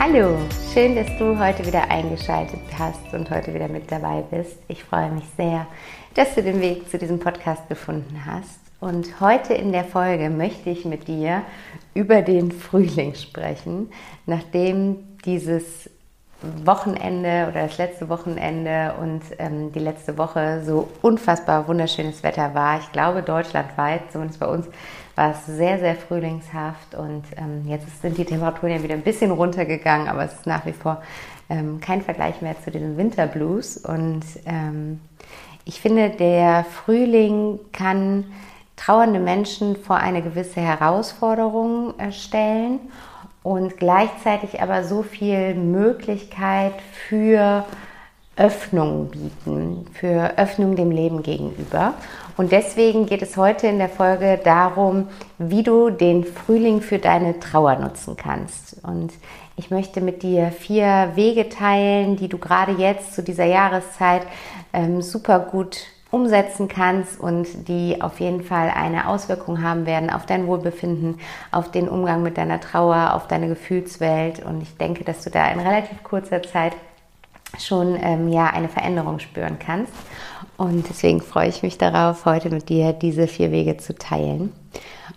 Hallo, schön, dass du heute wieder eingeschaltet hast und heute wieder mit dabei bist. Ich freue mich sehr, dass du den Weg zu diesem Podcast gefunden hast. Und heute in der Folge möchte ich mit dir über den Frühling sprechen, nachdem dieses Wochenende oder das letzte Wochenende und ähm, die letzte Woche so unfassbar wunderschönes Wetter war. Ich glaube, deutschlandweit, zumindest bei uns, war es sehr, sehr frühlingshaft und ähm, jetzt sind die Temperaturen ja wieder ein bisschen runtergegangen, aber es ist nach wie vor ähm, kein Vergleich mehr zu den Winterblues. Und ähm, ich finde, der Frühling kann trauernde Menschen vor eine gewisse Herausforderung äh, stellen und gleichzeitig aber so viel Möglichkeit für Öffnung bieten, für Öffnung dem Leben gegenüber. Und deswegen geht es heute in der Folge darum, wie du den Frühling für deine Trauer nutzen kannst. Und ich möchte mit dir vier Wege teilen, die du gerade jetzt zu dieser Jahreszeit ähm, super gut umsetzen kannst und die auf jeden Fall eine Auswirkung haben werden auf dein Wohlbefinden, auf den Umgang mit deiner Trauer, auf deine Gefühlswelt. Und ich denke, dass du da in relativ kurzer Zeit schon ähm, ja eine Veränderung spüren kannst. Und deswegen freue ich mich darauf, heute mit dir diese vier Wege zu teilen.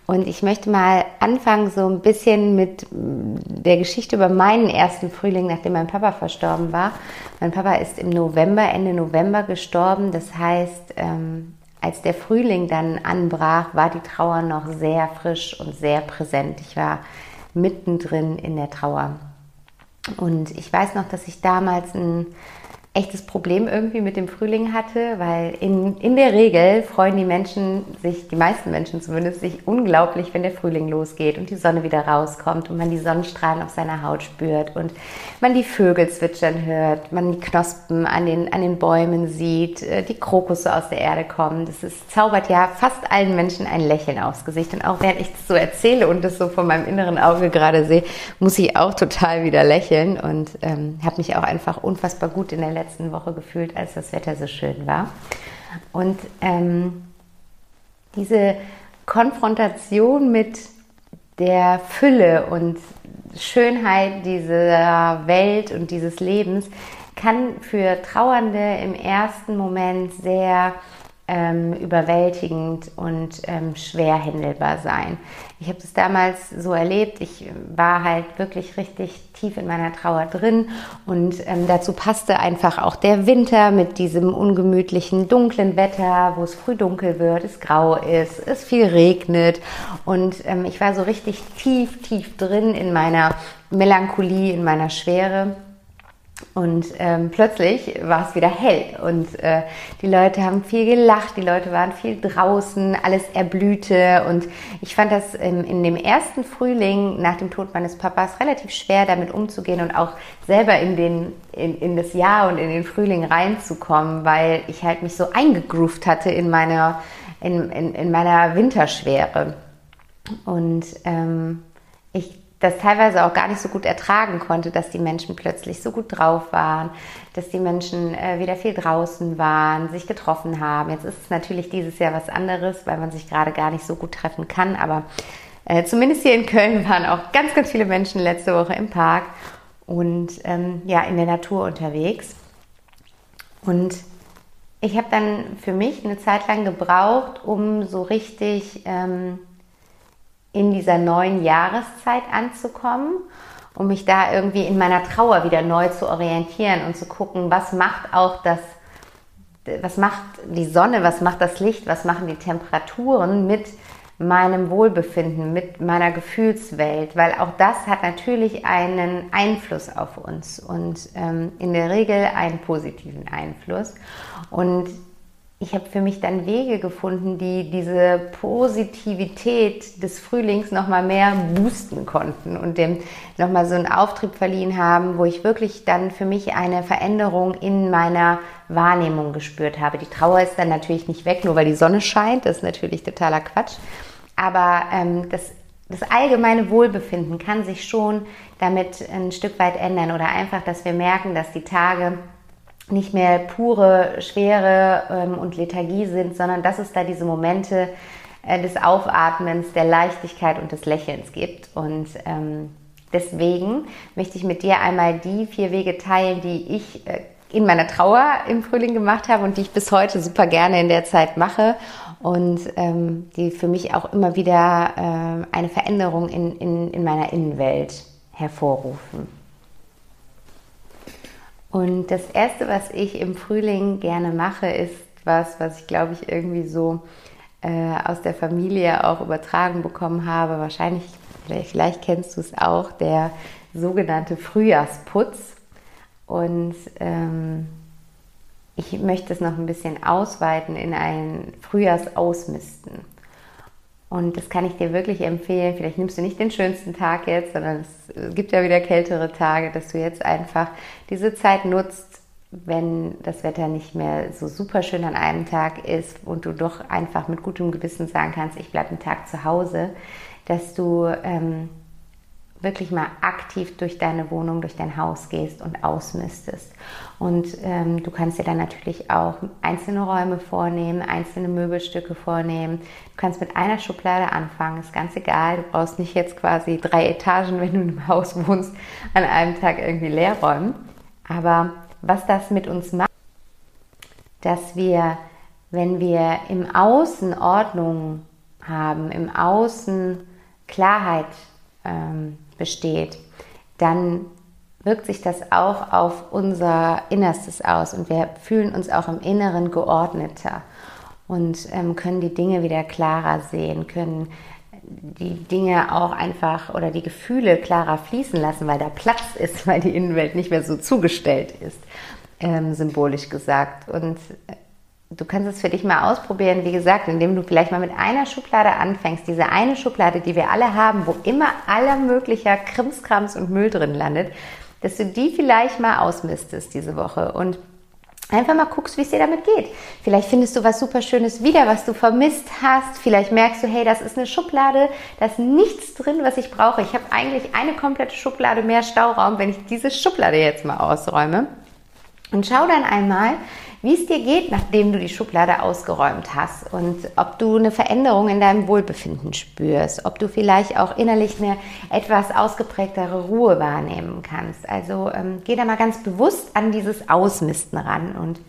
Und ich möchte mal anfangen so ein bisschen mit mm, der Geschichte über meinen ersten Frühling, nachdem mein Papa verstorben war. Mein Papa ist im November, Ende November gestorben. Das heißt, ähm, als der Frühling dann anbrach, war die Trauer noch sehr frisch und sehr präsent. Ich war mittendrin in der Trauer. Und ich weiß noch, dass ich damals ein echtes Problem irgendwie mit dem Frühling hatte, weil in, in der Regel freuen die Menschen sich, die meisten Menschen zumindest, sich unglaublich, wenn der Frühling losgeht und die Sonne wieder rauskommt und man die Sonnenstrahlen auf seiner Haut spürt und man die Vögel zwitschern hört, man die Knospen an den, an den Bäumen sieht, äh, die Krokusse aus der Erde kommen. Das ist, zaubert ja fast allen Menschen ein Lächeln aufs Gesicht. Und auch während ich das so erzähle und das so von meinem inneren Auge gerade sehe, muss ich auch total wieder lächeln und ähm, habe mich auch einfach unfassbar gut in der Woche gefühlt, als das Wetter so schön war. Und ähm, diese Konfrontation mit der Fülle und Schönheit dieser Welt und dieses Lebens kann für Trauernde im ersten Moment sehr ähm, überwältigend und ähm, schwer händelbar sein. Ich habe das damals so erlebt. Ich war halt wirklich richtig tief in meiner Trauer drin und ähm, dazu passte einfach auch der Winter mit diesem ungemütlichen, dunklen Wetter, wo es früh dunkel wird, es grau ist, es viel regnet und ähm, ich war so richtig tief, tief drin in meiner Melancholie, in meiner Schwere. Und ähm, plötzlich war es wieder hell und äh, die Leute haben viel gelacht, die Leute waren viel draußen, alles erblühte und ich fand das ähm, in dem ersten Frühling nach dem Tod meines Papas relativ schwer damit umzugehen und auch selber in, den, in, in das Jahr und in den Frühling reinzukommen, weil ich halt mich so eingegroovt hatte in meiner, in, in, in meiner Winterschwere. Und ähm, das teilweise auch gar nicht so gut ertragen konnte, dass die Menschen plötzlich so gut drauf waren, dass die Menschen äh, wieder viel draußen waren, sich getroffen haben. Jetzt ist es natürlich dieses Jahr was anderes, weil man sich gerade gar nicht so gut treffen kann, aber äh, zumindest hier in Köln waren auch ganz, ganz viele Menschen letzte Woche im Park und ähm, ja, in der Natur unterwegs. Und ich habe dann für mich eine Zeit lang gebraucht, um so richtig... Ähm, in dieser neuen Jahreszeit anzukommen um mich da irgendwie in meiner Trauer wieder neu zu orientieren und zu gucken, was macht auch das, was macht die Sonne, was macht das Licht, was machen die Temperaturen mit meinem Wohlbefinden, mit meiner Gefühlswelt, weil auch das hat natürlich einen Einfluss auf uns und ähm, in der Regel einen positiven Einfluss. Und ich habe für mich dann Wege gefunden, die diese Positivität des Frühlings nochmal mehr boosten konnten und dem nochmal so einen Auftrieb verliehen haben, wo ich wirklich dann für mich eine Veränderung in meiner Wahrnehmung gespürt habe. Die Trauer ist dann natürlich nicht weg, nur weil die Sonne scheint, das ist natürlich totaler Quatsch. Aber ähm, das, das allgemeine Wohlbefinden kann sich schon damit ein Stück weit ändern oder einfach, dass wir merken, dass die Tage nicht mehr pure Schwere ähm, und Lethargie sind, sondern dass es da diese Momente äh, des Aufatmens, der Leichtigkeit und des Lächelns gibt. Und ähm, deswegen möchte ich mit dir einmal die vier Wege teilen, die ich äh, in meiner Trauer im Frühling gemacht habe und die ich bis heute super gerne in der Zeit mache und ähm, die für mich auch immer wieder äh, eine Veränderung in, in, in meiner Innenwelt hervorrufen. Und das Erste, was ich im Frühling gerne mache, ist was, was ich glaube ich irgendwie so äh, aus der Familie auch übertragen bekommen habe. Wahrscheinlich, vielleicht, kennst du es auch, der sogenannte Frühjahrsputz. Und ähm, ich möchte es noch ein bisschen ausweiten in ein Frühjahrsausmisten. Und das kann ich dir wirklich empfehlen. Vielleicht nimmst du nicht den schönsten Tag jetzt, sondern es gibt ja wieder kältere Tage, dass du jetzt einfach diese Zeit nutzt, wenn das Wetter nicht mehr so super schön an einem Tag ist und du doch einfach mit gutem Gewissen sagen kannst, ich bleibe einen Tag zu Hause, dass du ähm, wirklich mal aktiv durch deine Wohnung, durch dein Haus gehst und ausmistest. Und ähm, du kannst dir dann natürlich auch einzelne Räume vornehmen, einzelne Möbelstücke vornehmen. Du kannst mit einer Schublade anfangen, ist ganz egal. Du brauchst nicht jetzt quasi drei Etagen, wenn du einem Haus wohnst, an einem Tag irgendwie leer räumen. Aber was das mit uns macht, dass wir, wenn wir im Außen Ordnung haben, im Außen Klarheit ähm, besteht, dann wirkt sich das auch auf unser Innerstes aus und wir fühlen uns auch im Inneren geordneter und ähm, können die Dinge wieder klarer sehen, können die Dinge auch einfach oder die Gefühle klarer fließen lassen, weil da Platz ist, weil die Innenwelt nicht mehr so zugestellt ist, ähm, symbolisch gesagt. Und äh, du kannst es für dich mal ausprobieren, wie gesagt, indem du vielleicht mal mit einer Schublade anfängst, diese eine Schublade, die wir alle haben, wo immer aller möglicher Krimskrams und Müll drin landet, dass du die vielleicht mal ausmistest diese Woche und einfach mal guckst, wie es dir damit geht. Vielleicht findest du was super Schönes wieder, was du vermisst hast. Vielleicht merkst du, hey, das ist eine Schublade, da ist nichts drin, was ich brauche. Ich habe eigentlich eine komplette Schublade mehr Stauraum, wenn ich diese Schublade jetzt mal ausräume. Und schau dann einmal, wie es dir geht, nachdem du die Schublade ausgeräumt hast und ob du eine Veränderung in deinem Wohlbefinden spürst, ob du vielleicht auch innerlich eine etwas ausgeprägtere Ruhe wahrnehmen kannst. Also ähm, geh da mal ganz bewusst an dieses Ausmisten ran und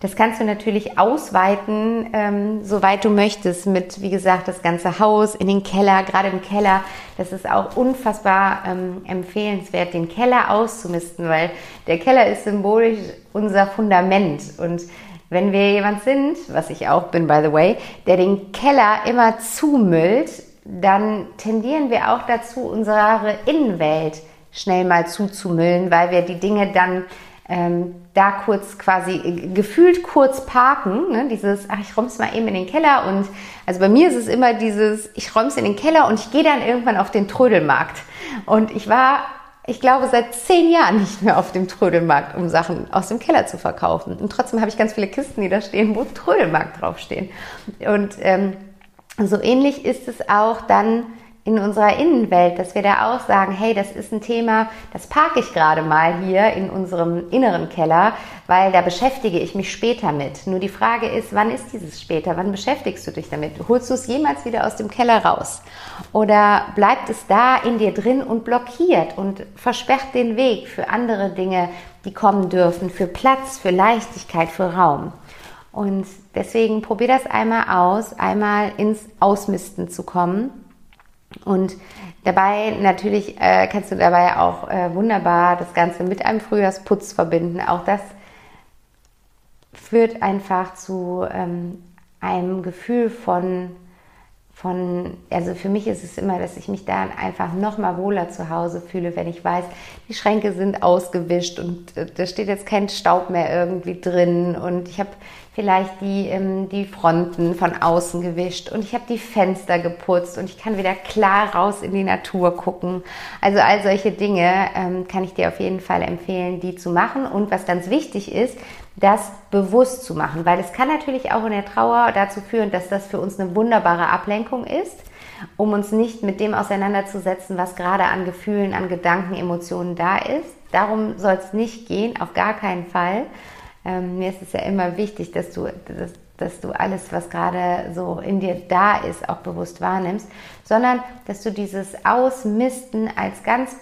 das kannst du natürlich ausweiten, ähm, soweit du möchtest, mit, wie gesagt, das ganze Haus, in den Keller, gerade im Keller. Das ist auch unfassbar ähm, empfehlenswert, den Keller auszumisten, weil der Keller ist symbolisch unser Fundament. Und wenn wir jemand sind, was ich auch bin, by the way, der den Keller immer zumüllt, dann tendieren wir auch dazu, unsere Innenwelt schnell mal zuzumüllen, weil wir die Dinge dann ähm, da kurz quasi äh, gefühlt kurz parken, ne? dieses, ach, ich räum's mal eben in den Keller und also bei mir ist es immer dieses, ich räum's in den Keller und ich gehe dann irgendwann auf den Trödelmarkt. Und ich war, ich glaube, seit zehn Jahren nicht mehr auf dem Trödelmarkt, um Sachen aus dem Keller zu verkaufen. Und trotzdem habe ich ganz viele Kisten, die da stehen, wo Trödelmarkt draufstehen. Und ähm, so ähnlich ist es auch dann in unserer Innenwelt, dass wir da auch sagen, hey, das ist ein Thema, das parke ich gerade mal hier in unserem inneren Keller, weil da beschäftige ich mich später mit. Nur die Frage ist, wann ist dieses später? Wann beschäftigst du dich damit? Holst du es jemals wieder aus dem Keller raus? Oder bleibt es da in dir drin und blockiert und versperrt den Weg für andere Dinge, die kommen dürfen, für Platz, für Leichtigkeit, für Raum? Und deswegen probier das einmal aus, einmal ins Ausmisten zu kommen und Dabei natürlich äh, kannst du dabei auch äh, wunderbar das Ganze mit einem Frühjahrsputz verbinden. Auch das führt einfach zu ähm, einem Gefühl von von, also für mich ist es immer, dass ich mich da einfach noch mal wohler zu Hause fühle, wenn ich weiß, die Schränke sind ausgewischt und äh, da steht jetzt kein Staub mehr irgendwie drin und ich habe vielleicht die, ähm, die Fronten von außen gewischt und ich habe die Fenster geputzt und ich kann wieder klar raus in die Natur gucken. Also all solche Dinge ähm, kann ich dir auf jeden Fall empfehlen, die zu machen. Und was ganz wichtig ist, das bewusst zu machen, weil es kann natürlich auch in der Trauer dazu führen, dass das für uns eine wunderbare Ablenkung ist, um uns nicht mit dem auseinanderzusetzen, was gerade an Gefühlen, an Gedanken, Emotionen da ist. Darum soll es nicht gehen, auf gar keinen Fall. Ähm, mir ist es ja immer wichtig, dass du, dass, dass du alles, was gerade so in dir da ist, auch bewusst wahrnimmst, sondern dass du dieses Ausmisten als ganz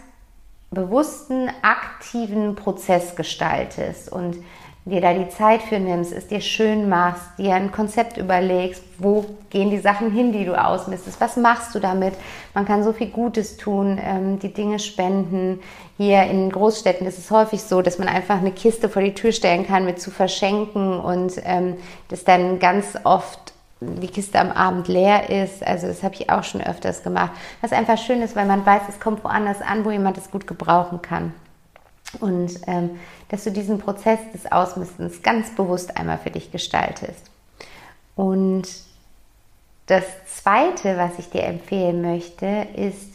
bewussten, aktiven Prozess gestaltest und dir da die Zeit für nimmst, es dir schön machst, dir ein Konzept überlegst, wo gehen die Sachen hin, die du ausmistest, was machst du damit? Man kann so viel Gutes tun, ähm, die Dinge spenden. Hier in Großstädten ist es häufig so, dass man einfach eine Kiste vor die Tür stellen kann mit zu verschenken und ähm, das dann ganz oft die Kiste am Abend leer ist. Also das habe ich auch schon öfters gemacht. Was einfach schön ist, weil man weiß, es kommt woanders an, wo jemand es gut gebrauchen kann. Und ähm, dass du diesen Prozess des Ausmistens ganz bewusst einmal für dich gestaltest. Und das Zweite, was ich dir empfehlen möchte, ist,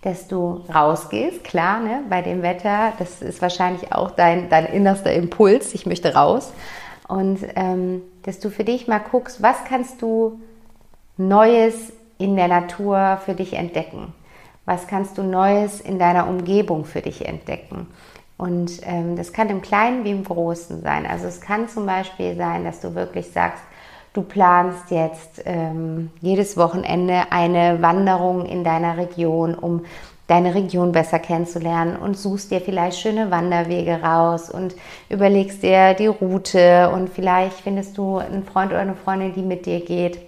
dass du rausgehst, klar, ne, bei dem Wetter, das ist wahrscheinlich auch dein, dein innerster Impuls, ich möchte raus. Und ähm, dass du für dich mal guckst, was kannst du Neues in der Natur für dich entdecken? Was kannst du Neues in deiner Umgebung für dich entdecken? Und ähm, das kann im Kleinen wie im Großen sein. Also es kann zum Beispiel sein, dass du wirklich sagst, du planst jetzt ähm, jedes Wochenende eine Wanderung in deiner Region, um deine Region besser kennenzulernen und suchst dir vielleicht schöne Wanderwege raus und überlegst dir die Route und vielleicht findest du einen Freund oder eine Freundin, die mit dir geht.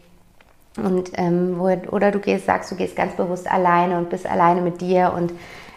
Und, ähm, wo, oder du gehst, sagst, du gehst ganz bewusst alleine und bist alleine mit dir und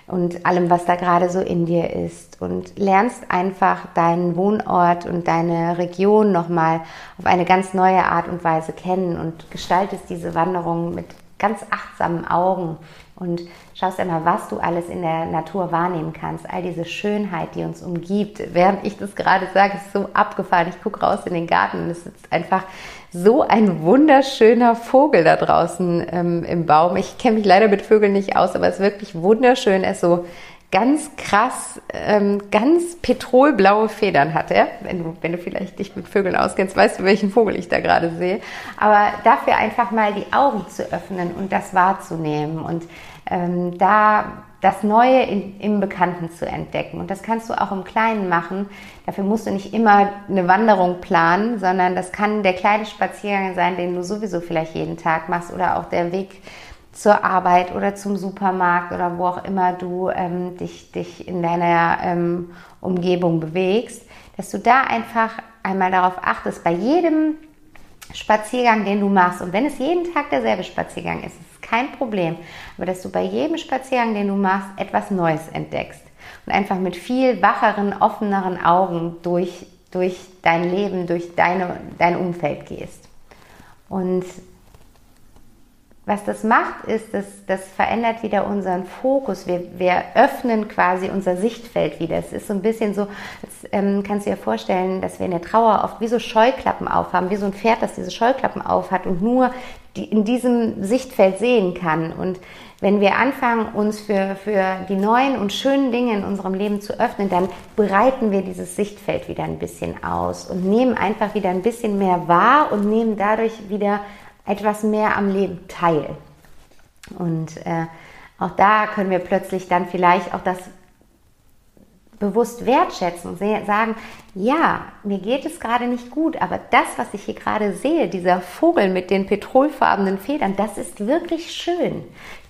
und allem, was da gerade so in dir ist und lernst einfach deinen Wohnort und deine Region nochmal auf eine ganz neue Art und Weise kennen und gestaltest diese Wanderung mit ganz achtsamen Augen und schaust einmal, was du alles in der Natur wahrnehmen kannst. All diese Schönheit, die uns umgibt. Während ich das gerade sage, ist so abgefahren. Ich gucke raus in den Garten und es sitzt einfach so ein wunderschöner Vogel da draußen ähm, im Baum. Ich kenne mich leider mit Vögeln nicht aus, aber es ist wirklich wunderschön. Er ist so ganz krass, ähm, ganz petrolblaue Federn hat er. Wenn du, wenn du vielleicht dich mit Vögeln auskennst, weißt du, welchen Vogel ich da gerade sehe. Aber dafür einfach mal die Augen zu öffnen und das wahrzunehmen und ähm, da das Neue in, im Bekannten zu entdecken. Und das kannst du auch im Kleinen machen. Dafür musst du nicht immer eine Wanderung planen, sondern das kann der kleine Spaziergang sein, den du sowieso vielleicht jeden Tag machst oder auch der Weg zur Arbeit oder zum Supermarkt oder wo auch immer du ähm, dich, dich in deiner ähm, Umgebung bewegst, dass du da einfach einmal darauf achtest, bei jedem Spaziergang, den du machst, und wenn es jeden Tag derselbe Spaziergang ist, ist kein Problem, aber dass du bei jedem Spaziergang, den du machst, etwas Neues entdeckst und einfach mit viel wacheren, offeneren Augen durch, durch dein Leben, durch deine, dein Umfeld gehst. Und was das macht, ist, dass das verändert wieder unseren Fokus. Wir, wir öffnen quasi unser Sichtfeld wieder. Es ist so ein bisschen so, als, ähm, kannst du dir vorstellen, dass wir in der Trauer oft wie so Scheuklappen aufhaben, wie so ein Pferd, das diese Scheuklappen aufhat und nur die, in diesem Sichtfeld sehen kann. Und wenn wir anfangen, uns für, für die neuen und schönen Dinge in unserem Leben zu öffnen, dann breiten wir dieses Sichtfeld wieder ein bisschen aus und nehmen einfach wieder ein bisschen mehr wahr und nehmen dadurch wieder etwas mehr am Leben teil. Und äh, auch da können wir plötzlich dann vielleicht auch das bewusst wertschätzen und sagen, ja, mir geht es gerade nicht gut, aber das, was ich hier gerade sehe, dieser Vogel mit den petrolfarbenen Federn, das ist wirklich schön.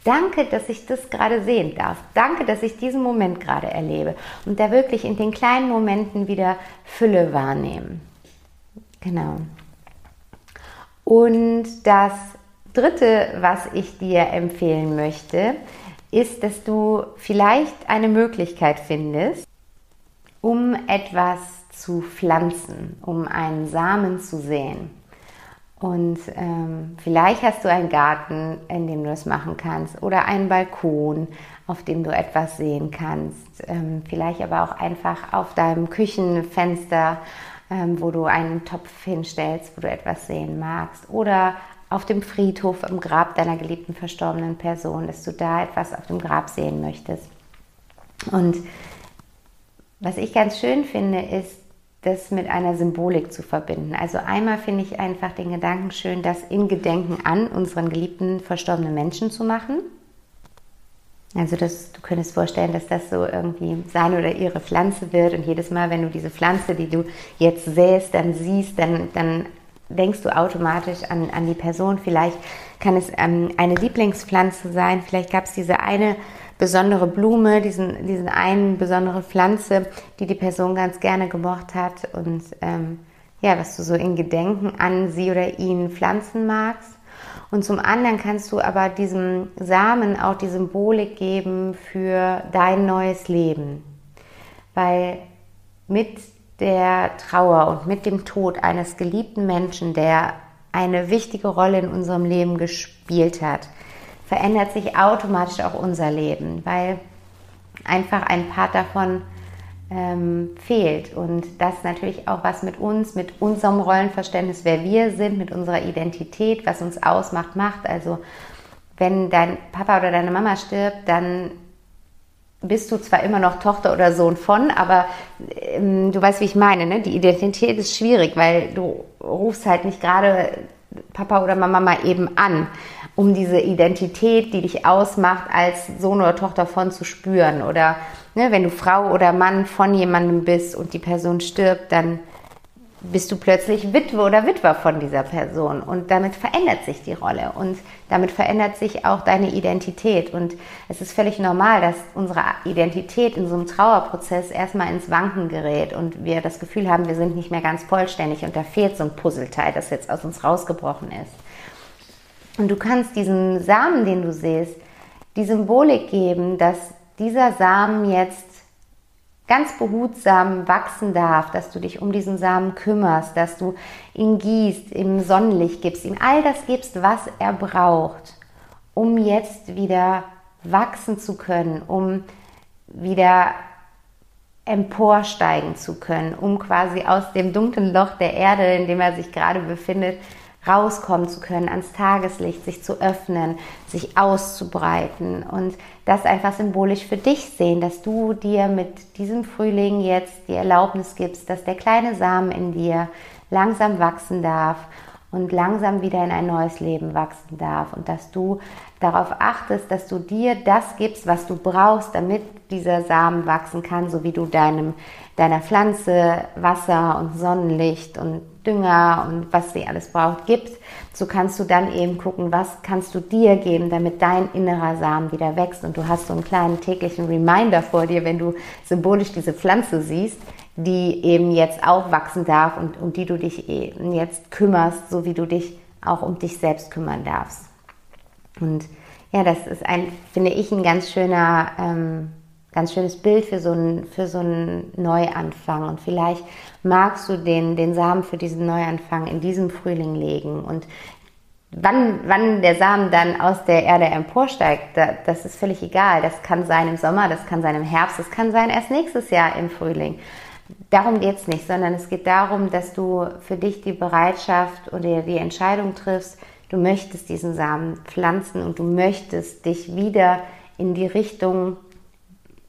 Danke, dass ich das gerade sehen darf. Danke, dass ich diesen Moment gerade erlebe und da wirklich in den kleinen Momenten wieder Fülle wahrnehmen. Genau. Und das Dritte, was ich dir empfehlen möchte, ist, dass du vielleicht eine Möglichkeit findest, um etwas zu pflanzen, um einen Samen zu säen. Und ähm, vielleicht hast du einen Garten, in dem du das machen kannst, oder einen Balkon, auf dem du etwas sehen kannst. Ähm, vielleicht aber auch einfach auf deinem Küchenfenster, ähm, wo du einen Topf hinstellst, wo du etwas sehen magst. Oder auf dem Friedhof im Grab deiner geliebten verstorbenen Person, dass du da etwas auf dem Grab sehen möchtest. Und was ich ganz schön finde, ist, das mit einer Symbolik zu verbinden. Also einmal finde ich einfach den Gedanken schön, das in Gedenken an unseren geliebten verstorbenen Menschen zu machen. Also das, du könntest vorstellen, dass das so irgendwie sein oder ihre Pflanze wird und jedes Mal, wenn du diese Pflanze, die du jetzt säst, dann siehst, dann, dann denkst du automatisch an, an die Person. Vielleicht kann es ähm, eine Lieblingspflanze sein, vielleicht gab es diese eine besondere Blume, diesen, diesen einen besondere Pflanze, die die Person ganz gerne gemocht hat und ähm, ja, was du so in Gedenken an sie oder ihn pflanzen magst. Und zum anderen kannst du aber diesem Samen auch die Symbolik geben für dein neues Leben. Weil mit der Trauer und mit dem Tod eines geliebten Menschen, der eine wichtige Rolle in unserem Leben gespielt hat, verändert sich automatisch auch unser Leben, weil einfach ein Part davon ähm, fehlt. Und das natürlich auch was mit uns, mit unserem Rollenverständnis, wer wir sind, mit unserer Identität, was uns ausmacht, macht. Also wenn dein Papa oder deine Mama stirbt, dann bist du zwar immer noch Tochter oder Sohn von, aber ähm, du weißt, wie ich meine, ne? die Identität ist schwierig, weil du rufst halt nicht gerade Papa oder Mama mal eben an um diese Identität, die dich ausmacht, als Sohn oder Tochter von zu spüren. Oder ne, wenn du Frau oder Mann von jemandem bist und die Person stirbt, dann bist du plötzlich Witwe oder Witwer von dieser Person. Und damit verändert sich die Rolle und damit verändert sich auch deine Identität. Und es ist völlig normal, dass unsere Identität in so einem Trauerprozess erstmal ins Wanken gerät und wir das Gefühl haben, wir sind nicht mehr ganz vollständig und da fehlt so ein Puzzleteil, das jetzt aus uns rausgebrochen ist. Und du kannst diesem Samen, den du siehst, die Symbolik geben, dass dieser Samen jetzt ganz behutsam wachsen darf, dass du dich um diesen Samen kümmerst, dass du ihn gießt, ihm Sonnenlicht gibst, ihm all das gibst, was er braucht, um jetzt wieder wachsen zu können, um wieder emporsteigen zu können, um quasi aus dem dunklen Loch der Erde, in dem er sich gerade befindet, rauskommen zu können, ans Tageslicht, sich zu öffnen, sich auszubreiten und das einfach symbolisch für dich sehen, dass du dir mit diesem Frühling jetzt die Erlaubnis gibst, dass der kleine Samen in dir langsam wachsen darf und langsam wieder in ein neues Leben wachsen darf und dass du darauf achtest, dass du dir das gibst, was du brauchst, damit dieser Samen wachsen kann, so wie du deinem, deiner Pflanze Wasser und Sonnenlicht und Dünger und was sie alles braucht, gibst, so kannst du dann eben gucken, was kannst du dir geben, damit dein innerer Samen wieder wächst. Und du hast so einen kleinen täglichen Reminder vor dir, wenn du symbolisch diese Pflanze siehst, die eben jetzt auch wachsen darf und um die du dich eben jetzt kümmerst, so wie du dich auch um dich selbst kümmern darfst. Und ja, das ist ein, finde ich, ein ganz schöner ähm, ganz schönes Bild für so einen, für so einen Neuanfang. Und vielleicht magst du den, den Samen für diesen Neuanfang in diesem Frühling legen. Und wann, wann der Samen dann aus der Erde emporsteigt, das ist völlig egal. Das kann sein im Sommer, das kann sein im Herbst, das kann sein erst nächstes Jahr im Frühling. Darum geht es nicht, sondern es geht darum, dass du für dich die Bereitschaft oder die Entscheidung triffst, du möchtest diesen Samen pflanzen und du möchtest dich wieder in die Richtung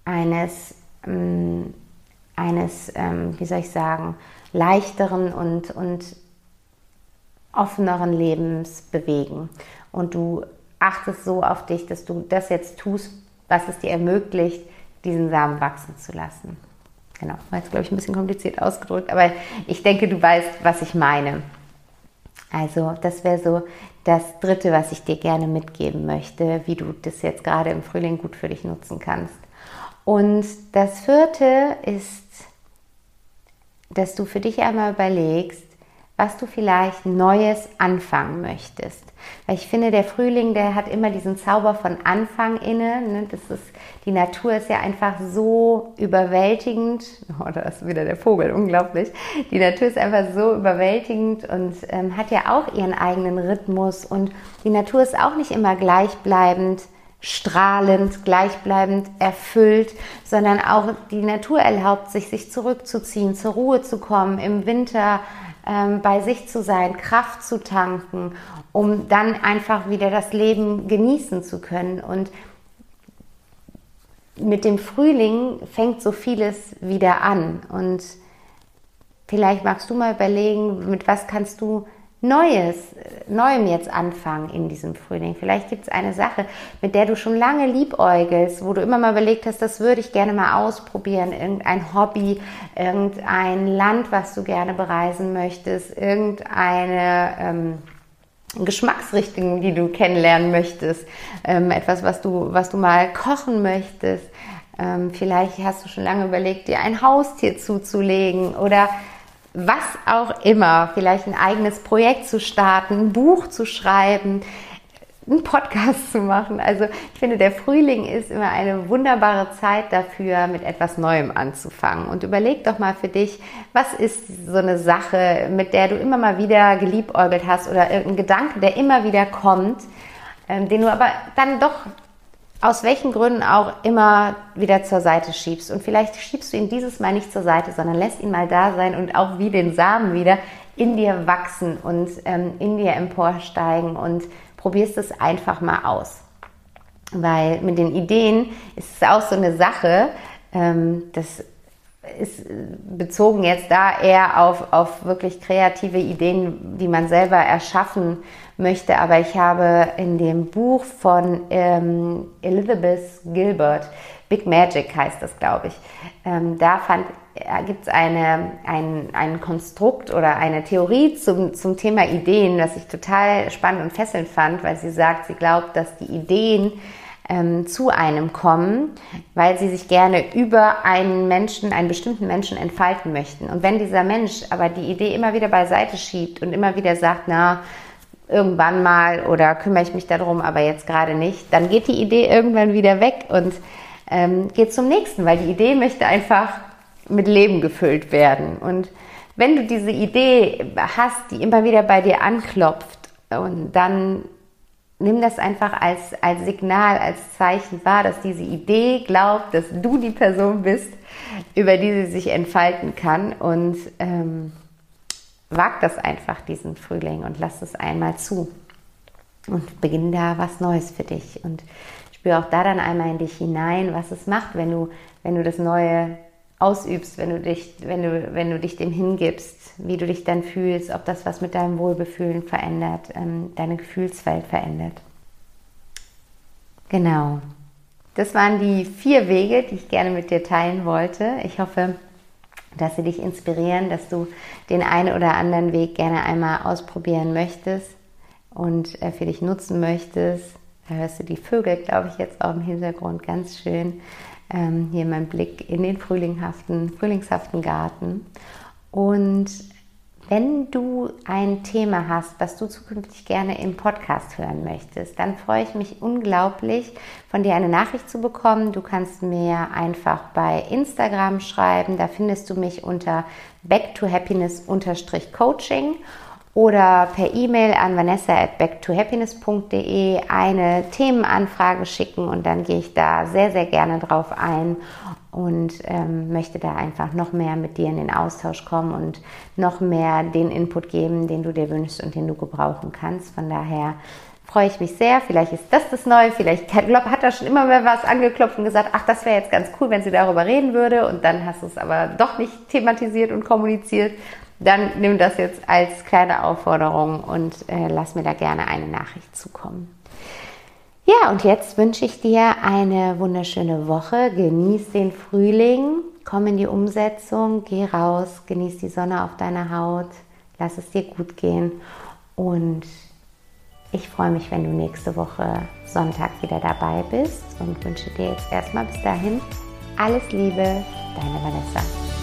eines, ähm, eines ähm, wie soll ich sagen, leichteren und, und offeneren Lebens bewegen. Und du achtest so auf dich, dass du das jetzt tust, was es dir ermöglicht, diesen Samen wachsen zu lassen. Genau, war jetzt, glaube ich, ein bisschen kompliziert ausgedrückt, aber ich denke, du weißt, was ich meine. Also, das wäre so das Dritte, was ich dir gerne mitgeben möchte, wie du das jetzt gerade im Frühling gut für dich nutzen kannst. Und das vierte ist, dass du für dich einmal überlegst, was du vielleicht Neues anfangen möchtest. Weil ich finde, der Frühling, der hat immer diesen Zauber von Anfang inne. Ne? Das ist, die Natur ist ja einfach so überwältigend. Oh, da ist wieder der Vogel, unglaublich. Die Natur ist einfach so überwältigend und ähm, hat ja auch ihren eigenen Rhythmus. Und die Natur ist auch nicht immer gleichbleibend strahlend, gleichbleibend erfüllt, sondern auch die Natur erlaubt sich, sich zurückzuziehen, zur Ruhe zu kommen, im Winter ähm, bei sich zu sein, Kraft zu tanken, um dann einfach wieder das Leben genießen zu können. Und mit dem Frühling fängt so vieles wieder an. Und vielleicht magst du mal überlegen, mit was kannst du Neues, Neuem jetzt anfangen in diesem Frühling. Vielleicht gibt es eine Sache, mit der du schon lange liebäugelst, wo du immer mal überlegt hast, das würde ich gerne mal ausprobieren. Irgendein Hobby, irgendein Land, was du gerne bereisen möchtest, irgendeine ähm, Geschmacksrichtung, die du kennenlernen möchtest, ähm, etwas, was du, was du mal kochen möchtest. Ähm, vielleicht hast du schon lange überlegt, dir ein Haustier zuzulegen oder was auch immer, vielleicht ein eigenes Projekt zu starten, ein Buch zu schreiben, einen Podcast zu machen. Also ich finde, der Frühling ist immer eine wunderbare Zeit dafür, mit etwas Neuem anzufangen. Und überleg doch mal für dich, was ist so eine Sache, mit der du immer mal wieder geliebäugelt hast oder irgendein Gedanke, der immer wieder kommt, ähm, den du aber dann doch aus welchen Gründen auch immer wieder zur Seite schiebst. Und vielleicht schiebst du ihn dieses Mal nicht zur Seite, sondern lässt ihn mal da sein und auch wie den Samen wieder in dir wachsen und ähm, in dir emporsteigen und probierst es einfach mal aus. Weil mit den Ideen ist es auch so eine Sache, ähm, das ist bezogen jetzt da eher auf, auf wirklich kreative Ideen, die man selber erschaffen möchte. Aber ich habe in dem Buch von ähm, Elizabeth Gilbert, Big Magic heißt das, glaube ich, ähm, da äh, gibt es eine, ein, ein Konstrukt oder eine Theorie zum, zum Thema Ideen, das ich total spannend und fesselnd fand, weil sie sagt, sie glaubt, dass die Ideen ähm, zu einem kommen, weil sie sich gerne über einen Menschen, einen bestimmten Menschen entfalten möchten. Und wenn dieser Mensch aber die Idee immer wieder beiseite schiebt und immer wieder sagt, na, irgendwann mal oder kümmere ich mich darum, aber jetzt gerade nicht, dann geht die Idee irgendwann wieder weg und ähm, geht zum nächsten, weil die Idee möchte einfach mit Leben gefüllt werden. Und wenn du diese Idee hast, die immer wieder bei dir anklopft, und dann nimm das einfach als, als Signal, als Zeichen wahr, dass diese Idee glaubt, dass du die Person bist, über die sie sich entfalten kann. Und ähm, wag das einfach diesen Frühling und lass es einmal zu. Und beginn da was Neues für dich. Und spür auch da dann einmal in dich hinein, was es macht, wenn du, wenn du das Neue ausübst, wenn du dich, wenn du, wenn du dich dem hingibst, wie du dich dann fühlst, ob das was mit deinem Wohlbefühlen verändert, ähm, deine Gefühlswelt verändert. Genau. Das waren die vier Wege, die ich gerne mit dir teilen wollte. Ich hoffe, dass sie dich inspirieren, dass du den einen oder anderen Weg gerne einmal ausprobieren möchtest und äh, für dich nutzen möchtest. Da hörst du die Vögel, glaube ich, jetzt auch im Hintergrund ganz schön. Ähm, hier mein Blick in den frühlingshaften, frühlingshaften Garten. Und wenn du ein Thema hast, was du zukünftig gerne im Podcast hören möchtest, dann freue ich mich unglaublich, von dir eine Nachricht zu bekommen. Du kannst mir einfach bei Instagram schreiben. Da findest du mich unter back to happiness coaching oder per E-Mail an vanessa at backtohappiness.de eine Themenanfrage schicken und dann gehe ich da sehr, sehr gerne drauf ein und ähm, möchte da einfach noch mehr mit dir in den Austausch kommen und noch mehr den Input geben, den du dir wünschst und den du gebrauchen kannst. Von daher freue ich mich sehr. Vielleicht ist das das Neue. Vielleicht glaub, hat er schon immer mal was angeklopft und gesagt, ach, das wäre jetzt ganz cool, wenn sie darüber reden würde. Und dann hast du es aber doch nicht thematisiert und kommuniziert dann nimm das jetzt als kleine Aufforderung und äh, lass mir da gerne eine Nachricht zukommen. Ja, und jetzt wünsche ich dir eine wunderschöne Woche. Genieß den Frühling, komm in die Umsetzung, geh raus, genieß die Sonne auf deiner Haut, lass es dir gut gehen. Und ich freue mich, wenn du nächste Woche Sonntag wieder dabei bist und wünsche dir jetzt erstmal bis dahin alles Liebe, deine Vanessa.